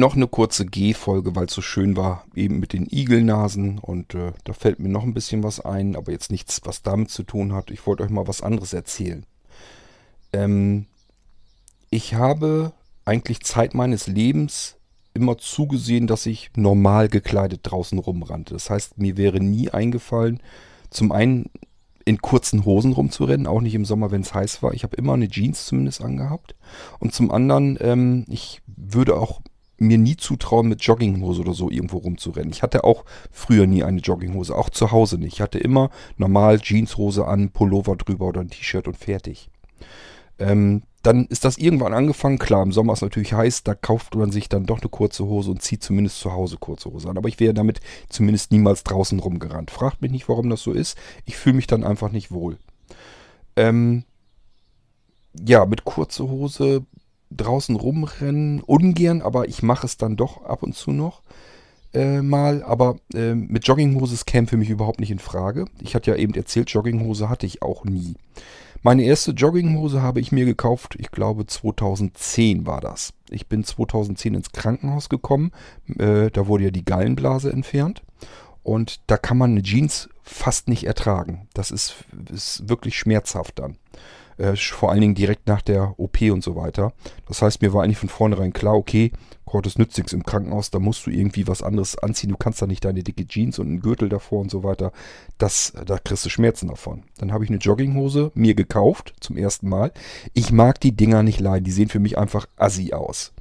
Noch eine kurze G-Folge, weil es so schön war, eben mit den Igelnasen. Und äh, da fällt mir noch ein bisschen was ein, aber jetzt nichts, was damit zu tun hat. Ich wollte euch mal was anderes erzählen. Ähm, ich habe eigentlich Zeit meines Lebens immer zugesehen, dass ich normal gekleidet draußen rumrannte. Das heißt, mir wäre nie eingefallen, zum einen in kurzen Hosen rumzurennen, auch nicht im Sommer, wenn es heiß war. Ich habe immer eine Jeans zumindest angehabt. Und zum anderen, ähm, ich würde auch mir nie zutrauen, mit Jogginghose oder so irgendwo rumzurennen. Ich hatte auch früher nie eine Jogginghose, auch zu Hause nicht. Ich hatte immer normal Jeanshose an, Pullover drüber oder ein T-Shirt und fertig. Ähm, dann ist das irgendwann angefangen. Klar, im Sommer ist natürlich heiß, da kauft man sich dann doch eine kurze Hose und zieht zumindest zu Hause kurze Hose an. Aber ich wäre damit zumindest niemals draußen rumgerannt. Fragt mich nicht, warum das so ist. Ich fühle mich dann einfach nicht wohl. Ähm, ja, mit kurzer Hose draußen rumrennen, ungern, aber ich mache es dann doch ab und zu noch äh, mal. Aber äh, mit Jogginghose käme für mich überhaupt nicht in Frage. Ich hatte ja eben erzählt, Jogginghose hatte ich auch nie. Meine erste Jogginghose habe ich mir gekauft, ich glaube 2010 war das. Ich bin 2010 ins Krankenhaus gekommen, äh, da wurde ja die Gallenblase entfernt. Und da kann man eine Jeans fast nicht ertragen. Das ist, ist wirklich schmerzhaft dann. Äh, vor allen Dingen direkt nach der OP und so weiter. Das heißt, mir war eigentlich von vornherein klar, okay, das nützt nichts im Krankenhaus, da musst du irgendwie was anderes anziehen. Du kannst da nicht deine dicke Jeans und einen Gürtel davor und so weiter. Das, da kriegst du Schmerzen davon. Dann habe ich eine Jogginghose mir gekauft, zum ersten Mal. Ich mag die Dinger nicht leiden, die sehen für mich einfach assi aus.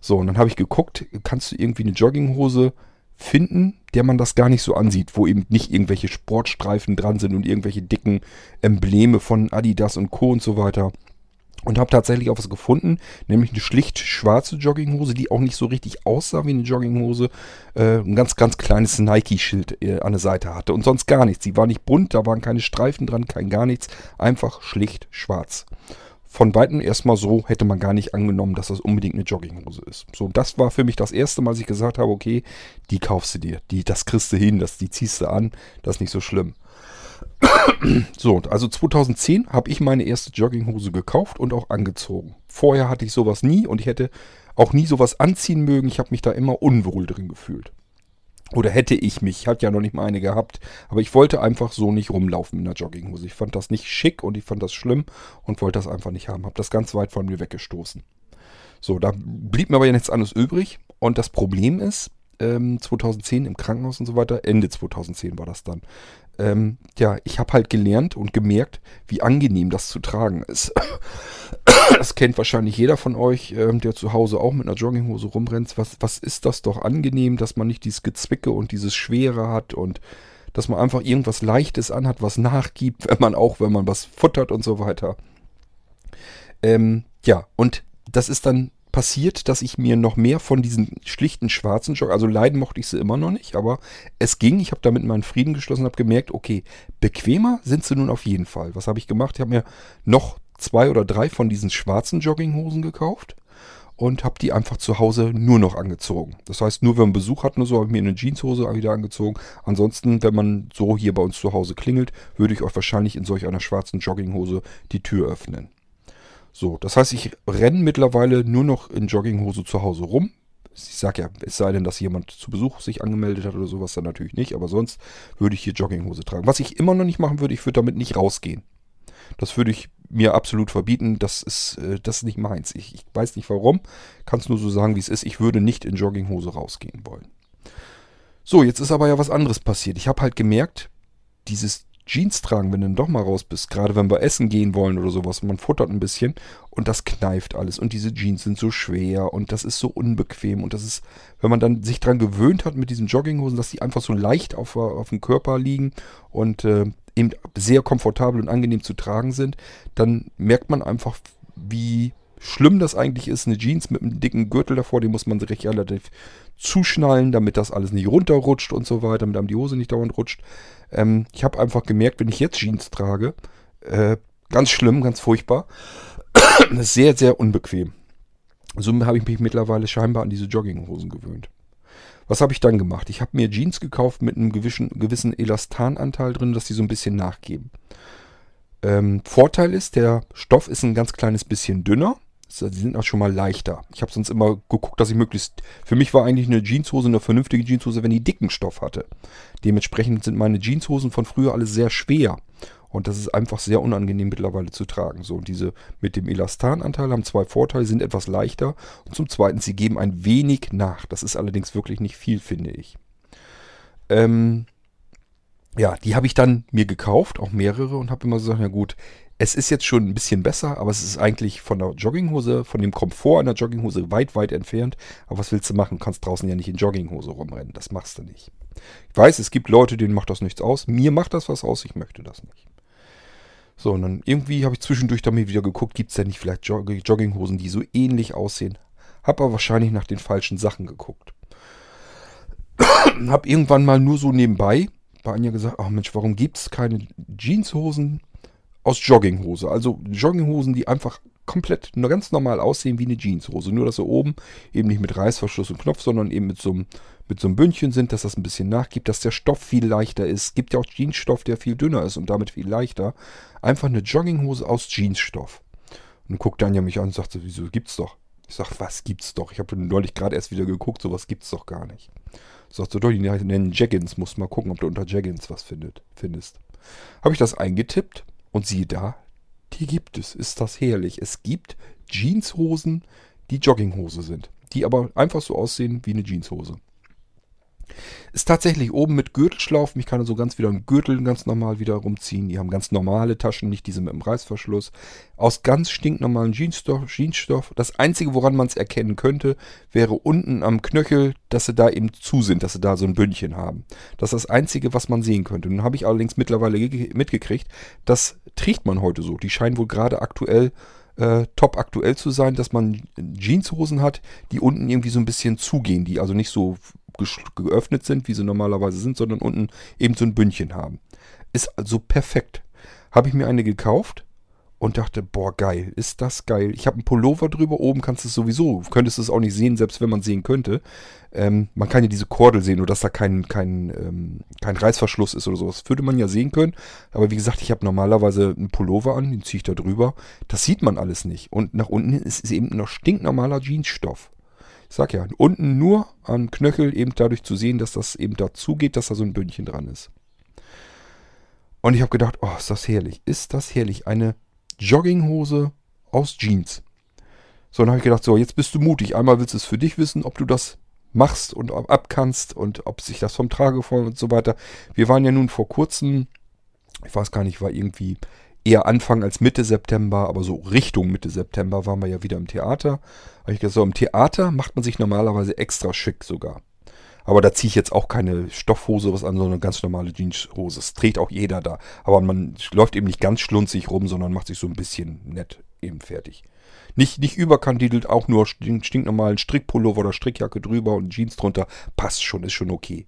So, und dann habe ich geguckt, kannst du irgendwie eine Jogginghose finden, der man das gar nicht so ansieht, wo eben nicht irgendwelche Sportstreifen dran sind und irgendwelche dicken Embleme von Adidas und Co. und so weiter. Und habe tatsächlich auch was gefunden, nämlich eine schlicht schwarze Jogginghose, die auch nicht so richtig aussah wie eine Jogginghose. Äh, ein ganz, ganz kleines Nike-Schild äh, an der Seite hatte und sonst gar nichts. Sie war nicht bunt, da waren keine Streifen dran, kein gar nichts. Einfach schlicht schwarz von Weitem erstmal so hätte man gar nicht angenommen, dass das unbedingt eine Jogginghose ist. So, das war für mich das erste Mal, als ich gesagt habe, okay, die kaufst du dir, die, das kriegst du hin, das, die ziehst du an, das ist nicht so schlimm. so, also 2010 habe ich meine erste Jogginghose gekauft und auch angezogen. Vorher hatte ich sowas nie und ich hätte auch nie sowas anziehen mögen. Ich habe mich da immer unwohl drin gefühlt. Oder hätte ich mich, hat ja noch nicht mal eine gehabt, aber ich wollte einfach so nicht rumlaufen mit einer Jogginghose. Ich fand das nicht schick und ich fand das schlimm und wollte das einfach nicht haben. Hab das ganz weit von mir weggestoßen. So, da blieb mir aber ja nichts anderes übrig. Und das Problem ist, ähm, 2010 im Krankenhaus und so weiter, Ende 2010 war das dann. Ähm, ja, ich habe halt gelernt und gemerkt, wie angenehm das zu tragen ist. das kennt wahrscheinlich jeder von euch, ähm, der zu Hause auch mit einer Jogginghose rumrennt. Was, was ist das doch angenehm, dass man nicht dieses Gezwicke und dieses Schwere hat und dass man einfach irgendwas Leichtes anhat, was nachgibt, wenn man auch, wenn man was futtert und so weiter. Ähm, ja, und das ist dann passiert, dass ich mir noch mehr von diesen schlichten schwarzen Jogger, also leiden mochte ich sie immer noch nicht, aber es ging. Ich habe damit meinen Frieden geschlossen, habe gemerkt, okay, bequemer sind sie nun auf jeden Fall. Was habe ich gemacht? Ich habe mir noch zwei oder drei von diesen schwarzen Jogginghosen gekauft und habe die einfach zu Hause nur noch angezogen. Das heißt, nur wenn man Besuch hat, nur so habe ich mir eine Jeanshose wieder angezogen. Ansonsten, wenn man so hier bei uns zu Hause klingelt, würde ich euch wahrscheinlich in solch einer schwarzen Jogginghose die Tür öffnen. So, das heißt, ich renne mittlerweile nur noch in Jogginghose zu Hause rum. Ich sage ja, es sei denn, dass jemand zu Besuch sich angemeldet hat oder sowas, dann natürlich nicht. Aber sonst würde ich hier Jogginghose tragen. Was ich immer noch nicht machen würde, ich würde damit nicht rausgehen. Das würde ich mir absolut verbieten. Das ist, äh, das ist nicht meins. Ich, ich weiß nicht warum. Kann es nur so sagen, wie es ist. Ich würde nicht in Jogginghose rausgehen wollen. So, jetzt ist aber ja was anderes passiert. Ich habe halt gemerkt, dieses Jeans tragen, wenn du dann doch mal raus bist, gerade wenn wir essen gehen wollen oder sowas, man futtert ein bisschen und das kneift alles und diese Jeans sind so schwer und das ist so unbequem und das ist, wenn man dann sich dran gewöhnt hat mit diesen Jogginghosen, dass die einfach so leicht auf, auf dem Körper liegen und äh, eben sehr komfortabel und angenehm zu tragen sind, dann merkt man einfach, wie schlimm das eigentlich ist. Eine Jeans mit einem dicken Gürtel davor, die muss man sich relativ zuschnallen, damit das alles nicht runterrutscht und so weiter, damit einem die Hose nicht dauernd rutscht. Ähm, ich habe einfach gemerkt, wenn ich jetzt Jeans trage, äh, ganz schlimm, ganz furchtbar, sehr, sehr unbequem. So habe ich mich mittlerweile scheinbar an diese Jogginghosen gewöhnt. Was habe ich dann gemacht? Ich habe mir Jeans gekauft mit einem gewissen, gewissen Elastananteil drin, dass die so ein bisschen nachgeben. Ähm, Vorteil ist, der Stoff ist ein ganz kleines bisschen dünner. Die sind auch schon mal leichter. Ich habe sonst immer geguckt, dass ich möglichst... Für mich war eigentlich eine Jeanshose eine vernünftige Jeanshose, wenn die dicken Stoff hatte. Dementsprechend sind meine Jeanshosen von früher alle sehr schwer. Und das ist einfach sehr unangenehm mittlerweile zu tragen. So, und diese mit dem Elastananteil haben zwei Vorteile, sind etwas leichter. Und zum Zweiten, sie geben ein wenig nach. Das ist allerdings wirklich nicht viel, finde ich. Ähm, ja, die habe ich dann mir gekauft, auch mehrere, und habe immer gesagt, na gut, es ist jetzt schon ein bisschen besser, aber es ist eigentlich von der Jogginghose, von dem Komfort einer Jogginghose weit, weit entfernt. Aber was willst du machen? Du kannst draußen ja nicht in Jogginghose rumrennen. Das machst du nicht. Ich weiß, es gibt Leute, denen macht das nichts aus. Mir macht das was aus, ich möchte das nicht. So, und dann irgendwie habe ich zwischendurch damit wieder geguckt, gibt es denn nicht vielleicht Jog Jogginghosen, die so ähnlich aussehen. Hab aber wahrscheinlich nach den falschen Sachen geguckt. hab irgendwann mal nur so nebenbei bei Anja gesagt, ach Mensch, warum gibt es keine Jeanshosen aus Jogginghose? Also Jogginghosen, die einfach komplett nur ganz normal aussehen wie eine Jeanshose. Nur, dass sie oben eben nicht mit Reißverschluss und Knopf, sondern eben mit so einem, mit so einem Bündchen sind, dass das ein bisschen nachgibt, dass der Stoff viel leichter ist. Es gibt ja auch Jeansstoff, der viel dünner ist und damit viel leichter. Einfach eine Jogginghose aus Jeansstoff. Und guckt Anja mich an und sagt so, wieso gibt's doch? Ich sag, was gibt's doch? Ich habe neulich gerade erst wieder geguckt, sowas gibt's doch gar nicht. Sagt so, doch, die nennen Jaggins. Muss mal gucken, ob du unter Jaggins was findet, findest. Habe ich das eingetippt und siehe da, die gibt es. Ist das herrlich. Es gibt Jeanshosen, die Jogginghose sind. Die aber einfach so aussehen wie eine Jeanshose. Ist tatsächlich oben mit Gürtelschlaufen. Ich kann also ganz wieder einen Gürtel ganz normal wieder rumziehen. Die haben ganz normale Taschen, nicht diese mit dem Reißverschluss. Aus ganz stinknormalen Jeansstoff. Jeansstoff. Das Einzige, woran man es erkennen könnte, wäre unten am Knöchel, dass sie da eben zu sind, dass sie da so ein Bündchen haben. Das ist das Einzige, was man sehen könnte. Nun habe ich allerdings mittlerweile mitgekriegt, das trägt man heute so. Die scheinen wohl gerade aktuell äh, top aktuell zu sein, dass man Jeanshosen hat, die unten irgendwie so ein bisschen zugehen, die also nicht so geöffnet sind, wie sie normalerweise sind, sondern unten eben so ein Bündchen haben. Ist also perfekt. Habe ich mir eine gekauft und dachte, boah, geil, ist das geil. Ich habe einen Pullover drüber, oben kannst du es sowieso, könntest du es auch nicht sehen, selbst wenn man sehen könnte. Ähm, man kann ja diese Kordel sehen, nur dass da kein, kein, ähm, kein Reißverschluss ist oder sowas. Würde man ja sehen können. Aber wie gesagt, ich habe normalerweise einen Pullover an, den ziehe ich da drüber. Das sieht man alles nicht. Und nach unten ist es eben noch stinknormaler Jeansstoff. Ich sag ja, unten nur am Knöchel eben dadurch zu sehen, dass das eben dazu geht, dass da so ein Bündchen dran ist. Und ich habe gedacht, oh, ist das herrlich. Ist das herrlich. Eine Jogginghose aus Jeans. So, dann habe ich gedacht, so, jetzt bist du mutig. Einmal willst du es für dich wissen, ob du das machst und abkannst und ob sich das vom Trageform und so weiter. Wir waren ja nun vor kurzem, ich weiß gar nicht, war irgendwie eher Anfang als Mitte September, aber so Richtung Mitte September waren wir ja wieder im Theater. Habe ich gesagt, so im Theater macht man sich normalerweise extra schick sogar. Aber da ziehe ich jetzt auch keine Stoffhose was an, sondern eine ganz normale Jeanshose. Das trägt auch jeder da. Aber man läuft eben nicht ganz schlunzig rum, sondern macht sich so ein bisschen nett eben fertig. Nicht, nicht überkandidelt, auch nur stinknormalen Strickpullover oder Strickjacke drüber und Jeans drunter. Passt schon, ist schon okay.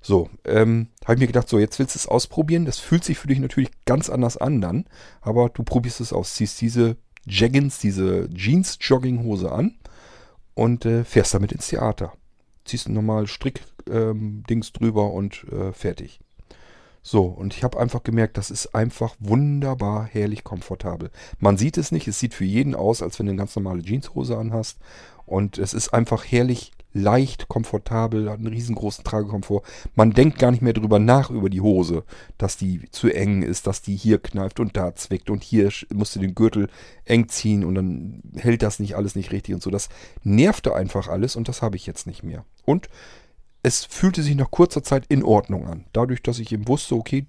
So, ähm, habe ich mir gedacht, so, jetzt willst du es ausprobieren. Das fühlt sich für dich natürlich ganz anders an dann. Aber du probierst es aus. Ziehst diese Jaggins, diese Jeans-Jogginghose an und äh, fährst damit ins Theater. Ziehst ein normal Strick-Dings ähm, drüber und äh, fertig. So, und ich habe einfach gemerkt, das ist einfach wunderbar herrlich komfortabel. Man sieht es nicht, es sieht für jeden aus, als wenn du eine ganz normale Jeanshose anhast. Und es ist einfach herrlich leicht, komfortabel, hat einen riesengroßen Tragekomfort. Man denkt gar nicht mehr drüber nach über die Hose, dass die zu eng ist, dass die hier kneift und da zwickt und hier musst du den Gürtel eng ziehen und dann hält das nicht alles nicht richtig und so. Das nervte einfach alles und das habe ich jetzt nicht mehr. Und es fühlte sich nach kurzer Zeit in Ordnung an. Dadurch, dass ich eben wusste, okay,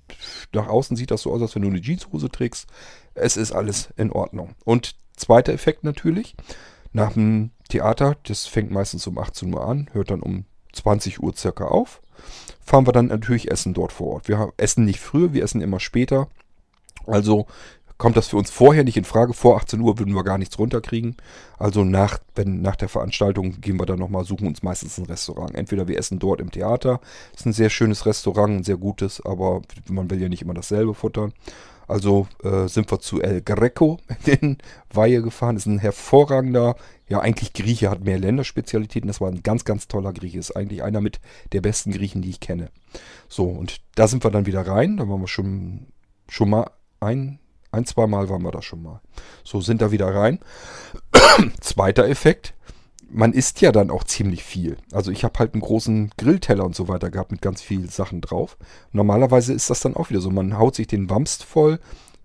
nach außen sieht das so aus, als wenn du eine Jeanshose trägst. Es ist alles in Ordnung. Und zweiter Effekt natürlich, nach dem Theater, das fängt meistens um 18 Uhr an, hört dann um 20 Uhr circa auf. Fahren wir dann natürlich essen dort vor Ort. Wir essen nicht früher, wir essen immer später. Also kommt das für uns vorher nicht in Frage. Vor 18 Uhr würden wir gar nichts runterkriegen. Also nach, wenn, nach der Veranstaltung gehen wir dann nochmal, suchen uns meistens ein Restaurant. Entweder wir essen dort im Theater, ist ein sehr schönes Restaurant, ein sehr gutes, aber man will ja nicht immer dasselbe futtern. Also äh, sind wir zu El Greco in Weihe gefahren. Ist ein hervorragender, ja eigentlich Grieche, hat mehr Länderspezialitäten. Das war ein ganz, ganz toller Grieche. Ist eigentlich einer mit der besten Griechen, die ich kenne. So, und da sind wir dann wieder rein. Da waren wir schon, schon mal ein, ein, zwei Mal waren wir da schon mal. So, sind da wieder rein. Zweiter Effekt, man isst ja dann auch ziemlich viel. Also ich habe halt einen großen Grillteller und so weiter gehabt mit ganz vielen Sachen drauf. Normalerweise ist das dann auch wieder so. Man haut sich den Wamst voll,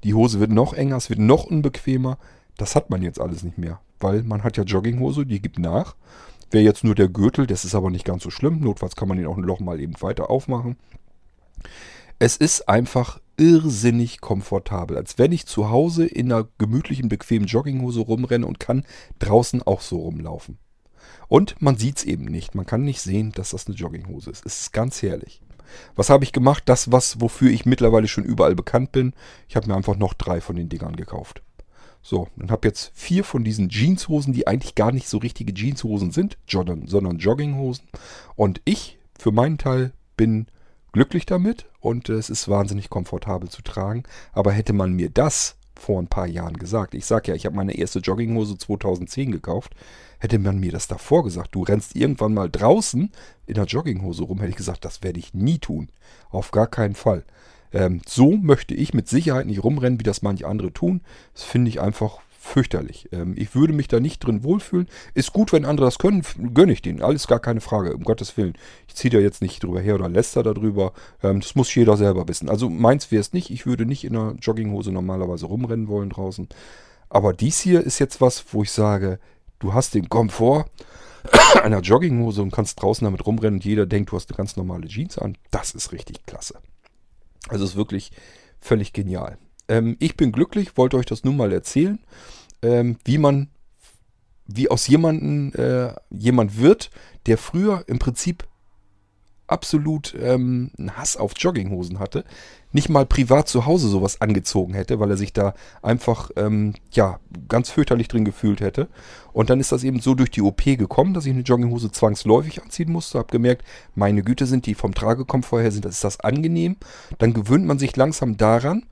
die Hose wird noch enger, es wird noch unbequemer. Das hat man jetzt alles nicht mehr, weil man hat ja Jogginghose, die gibt nach. Wäre jetzt nur der Gürtel, das ist aber nicht ganz so schlimm. Notfalls kann man den auch ein Loch mal eben weiter aufmachen. Es ist einfach irrsinnig komfortabel, als wenn ich zu Hause in einer gemütlichen, bequemen Jogginghose rumrenne und kann draußen auch so rumlaufen. Und man sieht es eben nicht. Man kann nicht sehen, dass das eine Jogginghose ist. Es ist ganz herrlich. Was habe ich gemacht? Das, was, wofür ich mittlerweile schon überall bekannt bin. Ich habe mir einfach noch drei von den Dingern gekauft. So, dann habe jetzt vier von diesen Jeanshosen, die eigentlich gar nicht so richtige Jeanshosen sind, sondern Jogginghosen. Und ich, für meinen Teil, bin glücklich damit und es ist wahnsinnig komfortabel zu tragen. Aber hätte man mir das vor ein paar Jahren gesagt, ich sage ja, ich habe meine erste Jogginghose 2010 gekauft, hätte man mir das davor gesagt, du rennst irgendwann mal draußen in der Jogginghose rum, hätte ich gesagt, das werde ich nie tun. Auf gar keinen Fall. Ähm, so möchte ich mit Sicherheit nicht rumrennen, wie das manche andere tun. Das finde ich einfach fürchterlich. Ähm, ich würde mich da nicht drin wohlfühlen. Ist gut, wenn andere das können, gönne ich denen. Alles gar keine Frage, um Gottes Willen. Ich ziehe da jetzt nicht drüber her oder läster darüber. Ähm, das muss jeder selber wissen. Also meins wäre es nicht. Ich würde nicht in einer Jogginghose normalerweise rumrennen wollen draußen. Aber dies hier ist jetzt was, wo ich sage, du hast den Komfort einer Jogginghose und kannst draußen damit rumrennen und jeder denkt, du hast eine ganz normale Jeans an. Das ist richtig klasse. Also ist wirklich völlig genial. Ähm, ich bin glücklich, wollte euch das nun mal erzählen, ähm, wie man, wie aus jemandem äh, jemand wird, der früher im Prinzip absolut ähm, einen Hass auf Jogginghosen hatte, nicht mal privat zu Hause sowas angezogen hätte, weil er sich da einfach ähm, ja ganz fürchterlich drin gefühlt hätte. Und dann ist das eben so durch die OP gekommen, dass ich eine Jogginghose zwangsläufig anziehen musste. Hab gemerkt, meine Güte sind die vom Tragekomfort her sind, das ist das angenehm. Dann gewöhnt man sich langsam daran,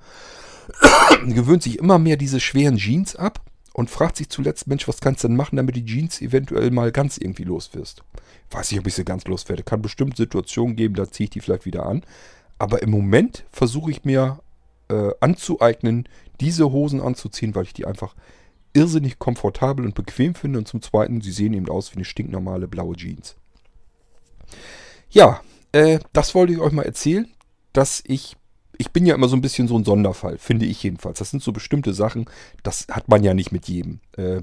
gewöhnt sich immer mehr diese schweren Jeans ab und fragt sich zuletzt, Mensch, was kannst du denn machen, damit die Jeans eventuell mal ganz irgendwie los wirst? Weiß nicht, ob ich sie ganz loswerde. Kann bestimmt Situationen geben, da ziehe ich die vielleicht wieder an. Aber im Moment versuche ich mir äh, anzueignen, diese Hosen anzuziehen, weil ich die einfach irrsinnig komfortabel und bequem finde. Und zum Zweiten, sie sehen eben aus wie eine stinknormale blaue Jeans. Ja, äh, das wollte ich euch mal erzählen, dass ich ich bin ja immer so ein bisschen so ein Sonderfall, finde ich jedenfalls. Das sind so bestimmte Sachen, das hat man ja nicht mit jedem. Äh,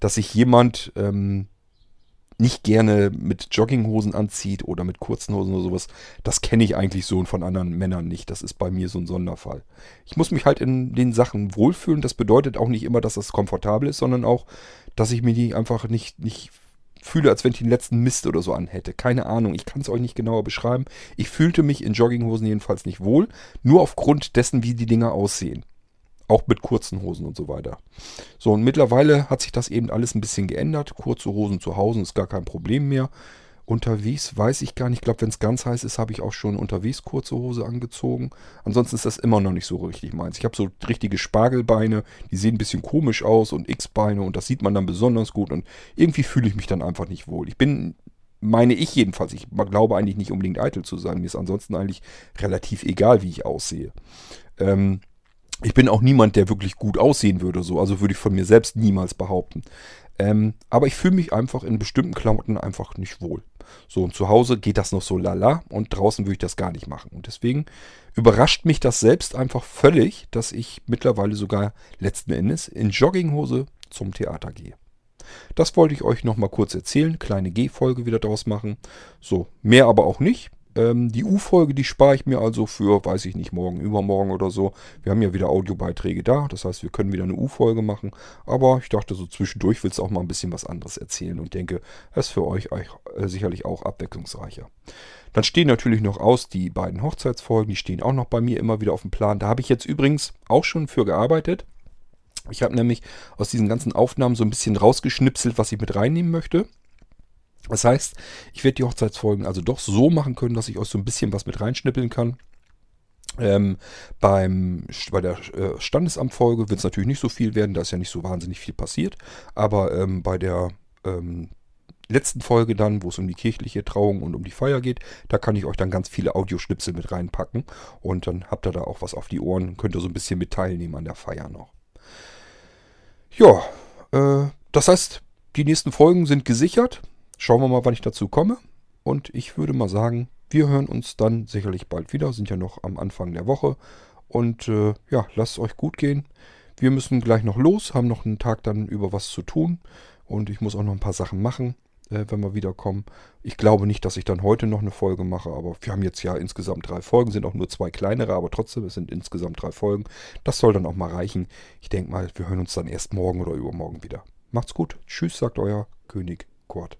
dass sich jemand ähm, nicht gerne mit Jogginghosen anzieht oder mit kurzen Hosen oder sowas, das kenne ich eigentlich so und von anderen Männern nicht. Das ist bei mir so ein Sonderfall. Ich muss mich halt in den Sachen wohlfühlen. Das bedeutet auch nicht immer, dass das komfortabel ist, sondern auch, dass ich mir die einfach nicht, nicht fühle, als wenn ich den letzten Mist oder so anhätte. Keine Ahnung, ich kann es euch nicht genauer beschreiben. Ich fühlte mich in Jogginghosen jedenfalls nicht wohl, nur aufgrund dessen, wie die Dinger aussehen. Auch mit kurzen Hosen und so weiter. So, und mittlerweile hat sich das eben alles ein bisschen geändert. Kurze Hosen zu Hause ist gar kein Problem mehr. Unterwegs weiß ich gar nicht. Ich glaube, wenn es ganz heiß ist, habe ich auch schon unterwegs kurze Hose angezogen. Ansonsten ist das immer noch nicht so richtig meins. Ich habe so richtige Spargelbeine, die sehen ein bisschen komisch aus und X-Beine und das sieht man dann besonders gut und irgendwie fühle ich mich dann einfach nicht wohl. Ich bin, meine ich jedenfalls, ich glaube eigentlich nicht unbedingt eitel zu sein. Mir ist ansonsten eigentlich relativ egal, wie ich aussehe. Ähm, ich bin auch niemand, der wirklich gut aussehen würde, so. Also würde ich von mir selbst niemals behaupten. Ähm, aber ich fühle mich einfach in bestimmten Klamotten einfach nicht wohl. So, und zu Hause geht das noch so lala und draußen würde ich das gar nicht machen. Und deswegen überrascht mich das selbst einfach völlig, dass ich mittlerweile sogar letzten Endes in Jogginghose zum Theater gehe. Das wollte ich euch nochmal kurz erzählen. Kleine G-Folge wieder draus machen. So, mehr aber auch nicht. Ähm, die U-Folge, die spare ich mir also für, weiß ich nicht, morgen, übermorgen oder so. Wir haben ja wieder Audiobeiträge da, das heißt, wir können wieder eine U-Folge machen. Aber ich dachte, so zwischendurch willst du auch mal ein bisschen was anderes erzählen und denke, es ist für euch, äh, sicherlich auch abwechslungsreicher. Dann stehen natürlich noch aus die beiden Hochzeitsfolgen, die stehen auch noch bei mir immer wieder auf dem Plan. Da habe ich jetzt übrigens auch schon für gearbeitet. Ich habe nämlich aus diesen ganzen Aufnahmen so ein bisschen rausgeschnipselt, was ich mit reinnehmen möchte. Das heißt, ich werde die Hochzeitsfolgen also doch so machen können, dass ich euch so ein bisschen was mit reinschnippeln kann. Ähm, beim, bei der äh, Standesamtfolge wird es natürlich nicht so viel werden, da ist ja nicht so wahnsinnig viel passiert. Aber ähm, bei der ähm, letzten Folge dann, wo es um die kirchliche Trauung und um die Feier geht, da kann ich euch dann ganz viele Audioschnipsel mit reinpacken. Und dann habt ihr da auch was auf die Ohren, könnt ihr so ein bisschen mit teilnehmen an der Feier noch. Ja, äh, das heißt, die nächsten Folgen sind gesichert. Schauen wir mal, wann ich dazu komme. Und ich würde mal sagen, wir hören uns dann sicherlich bald wieder. Sind ja noch am Anfang der Woche. Und äh, ja, lasst es euch gut gehen. Wir müssen gleich noch los, haben noch einen Tag dann über was zu tun. Und ich muss auch noch ein paar Sachen machen, äh, wenn wir wiederkommen. Ich glaube nicht, dass ich dann heute noch eine Folge mache, aber wir haben jetzt ja insgesamt drei Folgen, sind auch nur zwei kleinere, aber trotzdem, es sind insgesamt drei Folgen. Das soll dann auch mal reichen. Ich denke mal, wir hören uns dann erst morgen oder übermorgen wieder. Macht's gut. Tschüss, sagt euer König Kurt.